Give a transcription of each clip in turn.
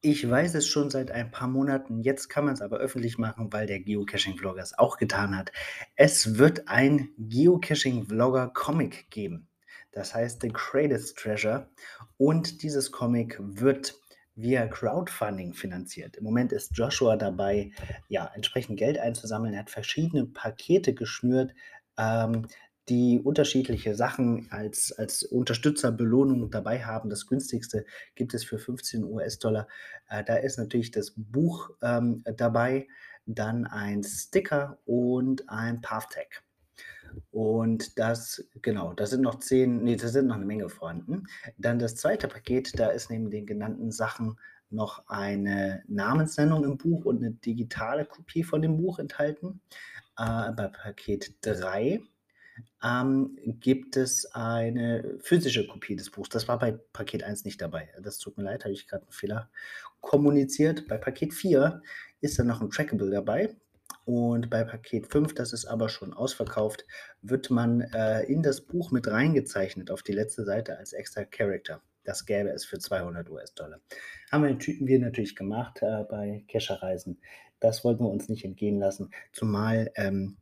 Ich weiß es schon seit ein paar Monaten, jetzt kann man es aber öffentlich machen, weil der Geocaching-Vlogger es auch getan hat. Es wird ein Geocaching-Vlogger-Comic geben. Das heißt The Greatest Treasure. Und dieses Comic wird via Crowdfunding finanziert. Im Moment ist Joshua dabei, ja, entsprechend Geld einzusammeln. Er hat verschiedene Pakete geschnürt, ähm, die unterschiedliche Sachen als, als Unterstützerbelohnung dabei haben. Das günstigste gibt es für 15 US-Dollar. Äh, da ist natürlich das Buch ähm, dabei, dann ein Sticker und ein Path-Tag. Und das, genau, da sind noch zehn, nee, da sind noch eine Menge vorhanden. Dann das zweite Paket, da ist neben den genannten Sachen noch eine Namensnennung im Buch und eine digitale Kopie von dem Buch enthalten. Äh, bei Paket 3 ähm, gibt es eine physische Kopie des Buchs. Das war bei Paket 1 nicht dabei. Das tut mir leid, habe ich gerade einen Fehler kommuniziert. Bei Paket 4 ist dann noch ein Trackable dabei. Und bei Paket 5, das ist aber schon ausverkauft, wird man äh, in das Buch mit reingezeichnet auf die letzte Seite als extra Character. Das gäbe es für 200 US-Dollar. Haben wir natürlich gemacht äh, bei Kescherreisen. Das wollten wir uns nicht entgehen lassen. Zumal ähm,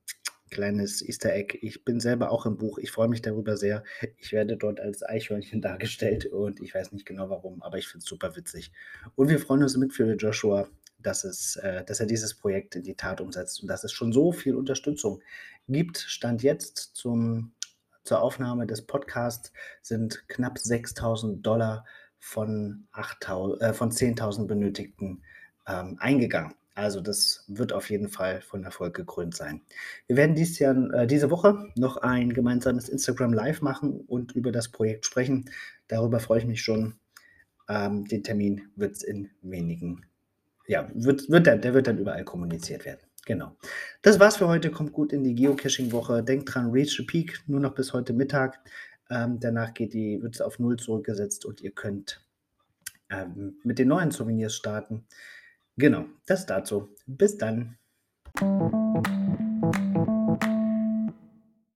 kleines Easter Egg. Ich bin selber auch im Buch. Ich freue mich darüber sehr. Ich werde dort als Eichhörnchen dargestellt und ich weiß nicht genau warum, aber ich finde es super witzig. Und wir freuen uns mit für Joshua, dass, es, äh, dass er dieses Projekt in die Tat umsetzt und dass es schon so viel Unterstützung gibt. Stand jetzt zum, zur Aufnahme des Podcasts sind knapp 6000 Dollar von, äh, von 10.000 benötigten ähm, eingegangen. Also das wird auf jeden Fall von Erfolg gekrönt sein. Wir werden dies Jahr, äh, diese Woche noch ein gemeinsames Instagram Live machen und über das Projekt sprechen. Darüber freue ich mich schon. Ähm, den Termin wird es in wenigen, ja, wird, wird der, der wird dann überall kommuniziert werden. Genau. Das war's für heute. Kommt gut in die Geocaching-Woche. Denkt dran, Reach the Peak nur noch bis heute Mittag. Ähm, danach geht die, wird es auf Null zurückgesetzt und ihr könnt ähm, mit den neuen Souvenirs starten. Genau, das dazu. Bis dann.